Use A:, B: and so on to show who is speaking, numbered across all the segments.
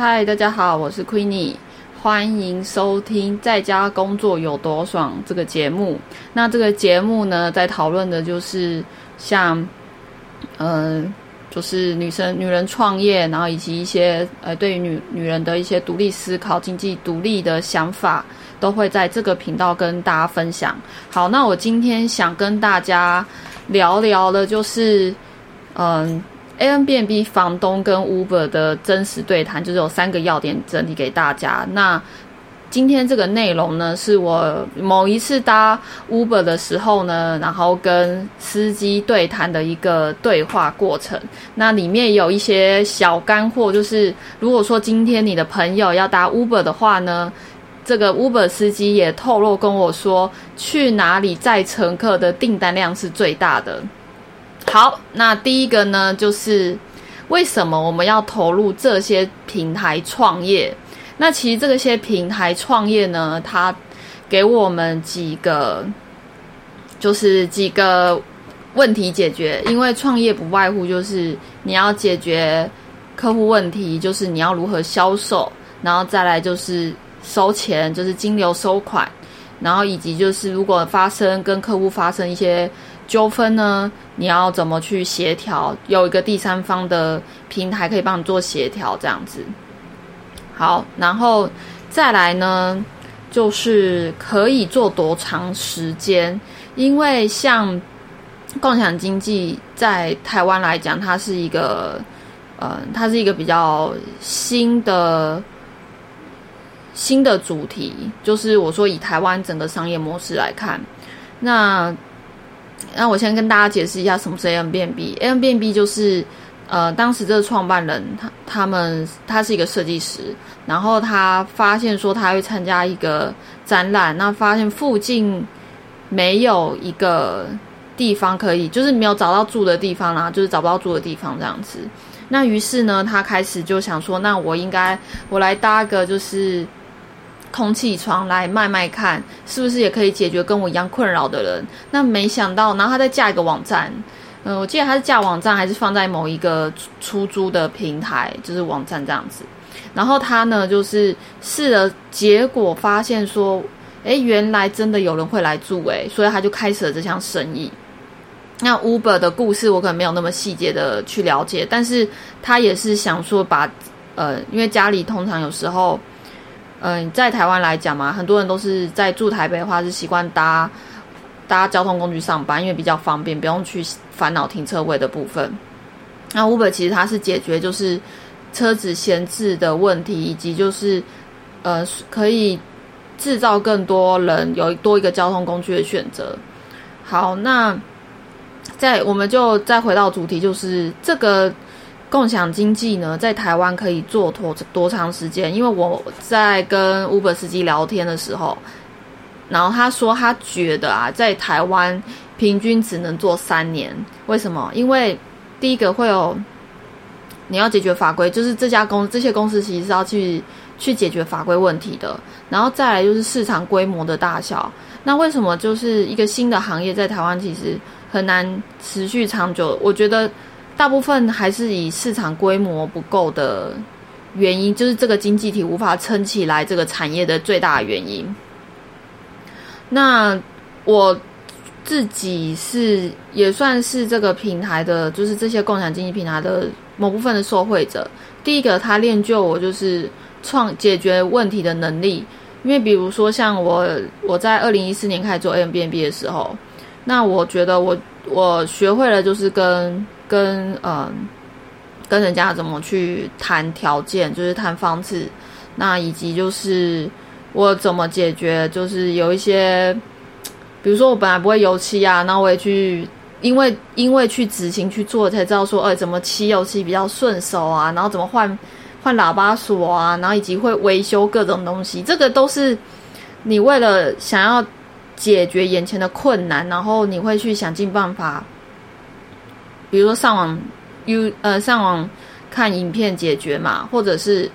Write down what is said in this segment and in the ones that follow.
A: 嗨，大家好，我是 Queenie，欢迎收听《在家工作有多爽》这个节目。那这个节目呢，在讨论的就是像，呃，就是女生、女人创业，然后以及一些呃，对于女女人的一些独立思考、经济独立的想法，都会在这个频道跟大家分享。好，那我今天想跟大家聊聊的，就是嗯。A N B N B 房东跟 Uber 的真实对谈，就是有三个要点整理给大家。那今天这个内容呢，是我某一次搭 Uber 的时候呢，然后跟司机对谈的一个对话过程。那里面有一些小干货，就是如果说今天你的朋友要搭 Uber 的话呢，这个 Uber 司机也透露跟我说，去哪里载乘客的订单量是最大的。好，那第一个呢，就是为什么我们要投入这些平台创业？那其实这些平台创业呢，它给我们几个，就是几个问题解决。因为创业不外乎就是你要解决客户问题，就是你要如何销售，然后再来就是收钱，就是金流收款，然后以及就是如果发生跟客户发生一些。纠纷呢？你要怎么去协调？有一个第三方的平台可以帮你做协调，这样子。好，然后再来呢，就是可以做多长时间？因为像共享经济在台湾来讲，它是一个，呃，它是一个比较新的新的主题。就是我说以台湾整个商业模式来看，那。那我先跟大家解释一下什么是 A M B N B。A M B N B 就是，呃，当时这个创办人他他们他是一个设计师，然后他发现说他会参加一个展览，那发现附近没有一个地方可以，就是没有找到住的地方啦，就是找不到住的地方这样子。那于是呢，他开始就想说，那我应该我来搭个就是。空气床来卖卖看，是不是也可以解决跟我一样困扰的人？那没想到，然后他再架一个网站，嗯，我记得他是架网站，还是放在某一个出租的平台，就是网站这样子。然后他呢，就是试了，结果发现说，哎，原来真的有人会来住，哎，所以他就开始了这项生意。那 Uber 的故事我可能没有那么细节的去了解，但是他也是想说把，呃，因为家里通常有时候。嗯，在台湾来讲嘛，很多人都是在住台北的话，是习惯搭搭交通工具上班，因为比较方便，不用去烦恼停车位的部分。那 Uber 其实它是解决就是车子闲置的问题，以及就是呃可以制造更多人有多一个交通工具的选择。好，那再我们就再回到主题，就是这个。共享经济呢，在台湾可以做多多长时间？因为我在跟 Uber 司机聊天的时候，然后他说他觉得啊，在台湾平均只能做三年。为什么？因为第一个会有你要解决法规，就是这家公这些公司其实是要去去解决法规问题的。然后再来就是市场规模的大小。那为什么就是一个新的行业在台湾其实很难持续长久？我觉得。大部分还是以市场规模不够的原因，就是这个经济体无法撑起来这个产业的最大原因。那我自己是也算是这个平台的，就是这些共享经济平台的某部分的受惠者。第一个，他练就我就是创解决问题的能力，因为比如说像我我在二零一四年开始做 A M B N B 的时候，那我觉得我我学会了就是跟跟嗯，跟人家怎么去谈条件，就是谈方式，那以及就是我怎么解决，就是有一些，比如说我本来不会油漆啊，那我也去，因为因为去执行去做，才知道说，哎，怎么漆油漆比较顺手啊，然后怎么换换喇叭锁啊，然后以及会维修各种东西，这个都是你为了想要解决眼前的困难，然后你会去想尽办法。比如说上网，u 呃上网看影片解决嘛，或者是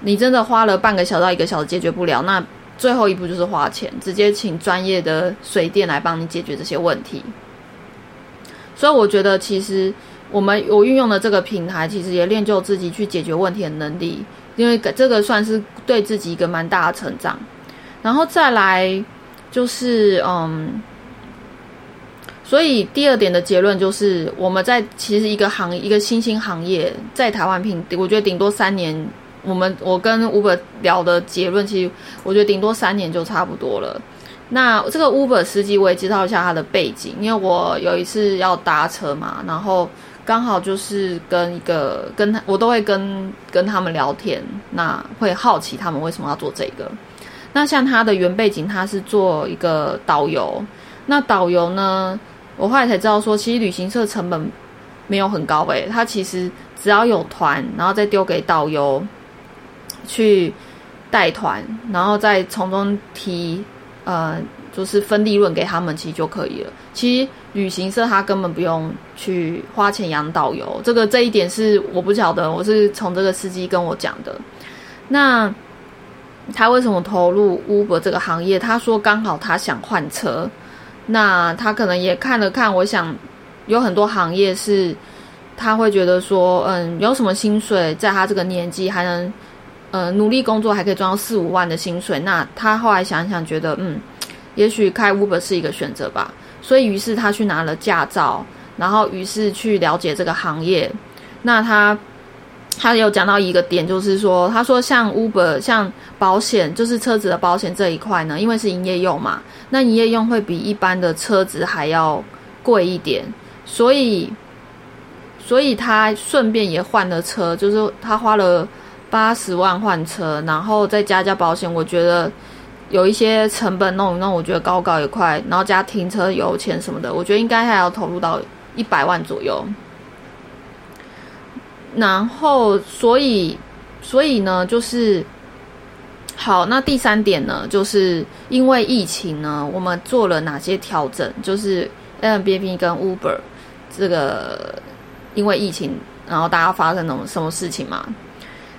A: 你真的花了半个小时到一个小时解决不了，那最后一步就是花钱，直接请专业的水电来帮你解决这些问题。所以我觉得其实我们我运用的这个平台，其实也练就自己去解决问题的能力，因为这个算是对自己一个蛮大的成长。然后再来就是嗯。所以第二点的结论就是，我们在其实一个行一个新兴行业，在台湾平，我觉得顶多三年。我们我跟 Uber 聊的结论，其实我觉得顶多三年就差不多了。那这个 Uber 司机，我也介绍一下他的背景，因为我有一次要搭车嘛，然后刚好就是跟一个跟他，我都会跟跟他们聊天，那会好奇他们为什么要做这个。那像他的原背景，他是做一个导游，那导游呢？我后来才知道，说其实旅行社成本没有很高诶，他其实只要有团，然后再丢给导游去带团，然后再从中提呃，就是分利润给他们，其实就可以了。其实旅行社他根本不用去花钱养导游，这个这一点是我不晓得，我是从这个司机跟我讲的。那他为什么投入 Uber 这个行业？他说刚好他想换车。那他可能也看了看，我想有很多行业是他会觉得说，嗯，有什么薪水，在他这个年纪还能，呃，努力工作还可以赚到四五万的薪水。那他后来想想，觉得嗯，也许开 Uber 是一个选择吧。所以于是他去拿了驾照，然后于是去了解这个行业。那他。他有讲到一个点，就是说，他说像 Uber 像保险，就是车子的保险这一块呢，因为是营业用嘛，那营业用会比一般的车子还要贵一点，所以，所以他顺便也换了车，就是他花了八十万换车，然后再加加保险，我觉得有一些成本弄一弄，我觉得高高也快，然后加停车油钱什么的，我觉得应该还要投入到一百万左右。然后，所以，所以呢，就是好。那第三点呢，就是因为疫情呢，我们做了哪些调整？就是 a b b 跟 Uber 这个，因为疫情，然后大家发生了什么事情嘛？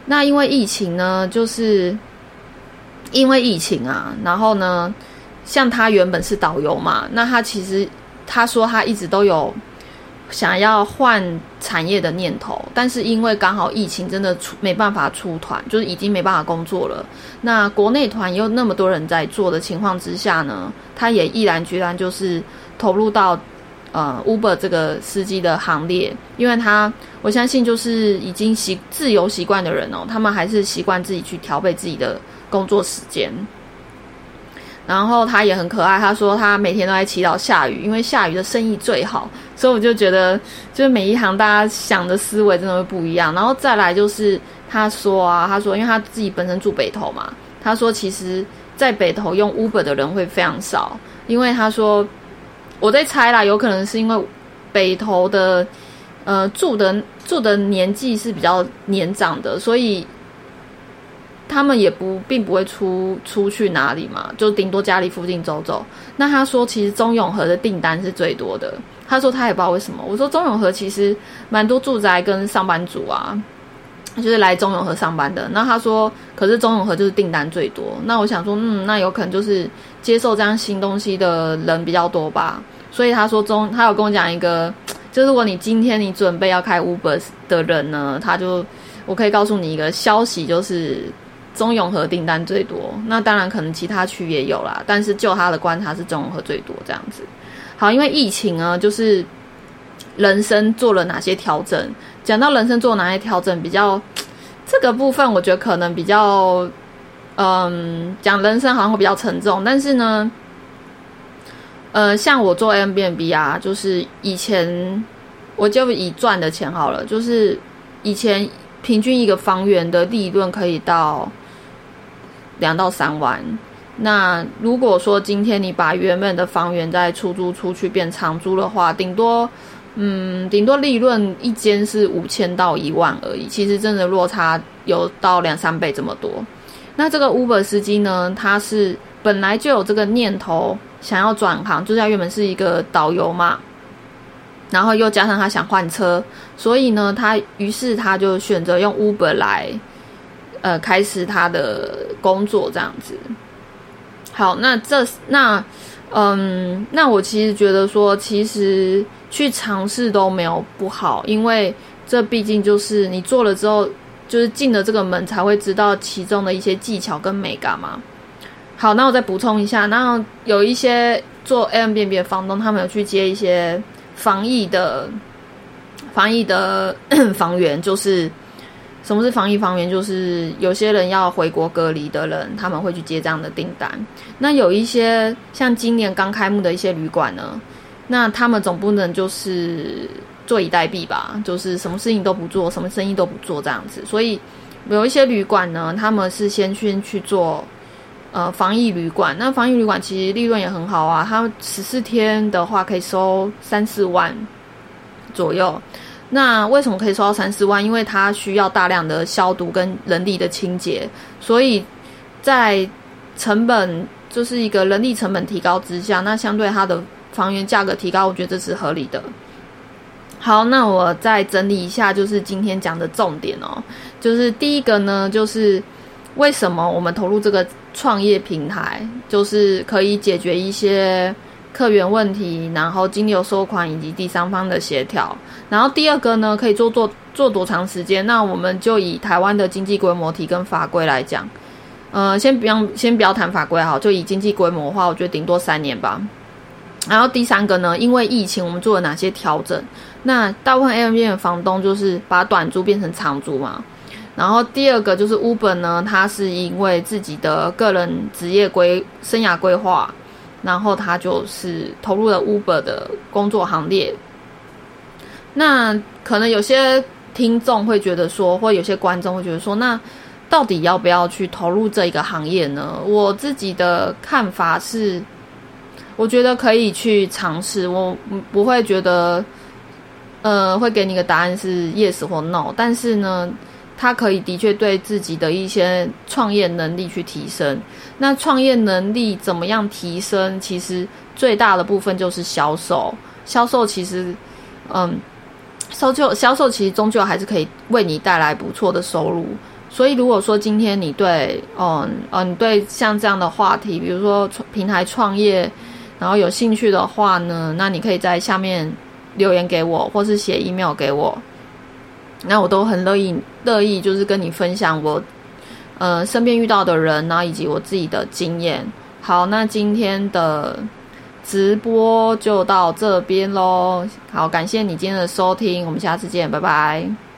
A: 那因为疫情呢，就是因为疫情啊，然后呢，像他原本是导游嘛，那他其实他说他一直都有。想要换产业的念头，但是因为刚好疫情真的出没办法出团，就是已经没办法工作了。那国内团又那么多人在做的情况之下呢，他也毅然决然就是投入到呃 Uber 这个司机的行列，因为他我相信就是已经习自由习惯的人哦，他们还是习惯自己去调配自己的工作时间。然后他也很可爱，他说他每天都在祈祷下雨，因为下雨的生意最好。所以我就觉得，就是每一行大家想的思维真的会不一样。然后再来就是他说啊，他说因为他自己本身住北投嘛，他说其实在北投用 Uber 的人会非常少，因为他说我在猜啦，有可能是因为北投的呃住的住的年纪是比较年长的，所以。他们也不并不会出出去哪里嘛，就顶多家里附近走走。那他说，其实中永和的订单是最多的。他说他也不知道为什么。我说中永和其实蛮多住宅跟上班族啊，就是来中永和上班的。那他说，可是中永和就是订单最多。那我想说，嗯，那有可能就是接受这样新东西的人比较多吧。所以他说中，他有跟我讲一个，就如果你今天你准备要开 Uber 的人呢，他就我可以告诉你一个消息，就是。中永和订单最多，那当然可能其他区也有啦，但是就他的观察是中永和最多这样子。好，因为疫情呢，就是人生做了哪些调整？讲到人生做哪些调整，比较这个部分，我觉得可能比较，嗯，讲人生好像会比较沉重。但是呢，呃，像我做 M B N B 啊，就是以前我就以赚的钱好了，就是以前平均一个房源的利润可以到。两到三万，那如果说今天你把原本的房源再出租出去变长租的话，顶多，嗯，顶多利润一间是五千到一万而已。其实真的落差有到两三倍这么多。那这个 Uber 司机呢，他是本来就有这个念头想要转行，就是他原本是一个导游嘛，然后又加上他想换车，所以呢，他于是他就选择用 Uber 来。呃，开始他的工作这样子。好，那这那嗯，那我其实觉得说，其实去尝试都没有不好，因为这毕竟就是你做了之后，就是进了这个门才会知道其中的一些技巧跟美感嘛。好，那我再补充一下，那有一些做 A M B B 的房东，他们有去接一些防疫的防疫的 房源，就是什么是防疫房源？就是有些人要回国隔离的人，他们会去接这样的订单。那有一些像今年刚开幕的一些旅馆呢，那他们总不能就是坐以待毙吧？就是什么事情都不做，什么生意都不做这样子。所以有一些旅馆呢，他们是先去去做呃防疫旅馆。那防疫旅馆其实利润也很好啊，它十四天的话可以收三四万左右。那为什么可以收到三四万？因为它需要大量的消毒跟人力的清洁，所以在成本。就是一个人力成本提高之下，那相对它的房源价格提高，我觉得这是合理的。好，那我再整理一下，就是今天讲的重点哦。就是第一个呢，就是为什么我们投入这个创业平台，就是可以解决一些客源问题，然后金流收款以及第三方的协调。然后第二个呢，可以做做做多长时间？那我们就以台湾的经济规模体跟法规来讲。呃，先不要先不要谈法规哈，就以经济规模的话，我觉得顶多三年吧。然后第三个呢，因为疫情，我们做了哪些调整？那大部分 A M B 的房东就是把短租变成长租嘛。然后第二个就是 Uber 呢，他是因为自己的个人职业规生涯规划，然后他就是投入了 Uber 的工作行列。那可能有些听众会觉得说，或有些观众会觉得说，那。到底要不要去投入这一个行业呢？我自己的看法是，我觉得可以去尝试。我不会觉得，呃，会给你个答案是 yes 或 no。但是呢，它可以的确对自己的一些创业能力去提升。那创业能力怎么样提升？其实最大的部分就是销售。销售其实，嗯，销售销售其实终究还是可以为你带来不错的收入。所以，如果说今天你对，嗯，呃，你对像这样的话题，比如说平台创业，然后有兴趣的话呢，那你可以在下面留言给我，或是写 email 给我，那我都很乐意乐意，就是跟你分享我，呃，身边遇到的人，然后以及我自己的经验。好，那今天的直播就到这边喽。好，感谢你今天的收听，我们下次见，拜拜。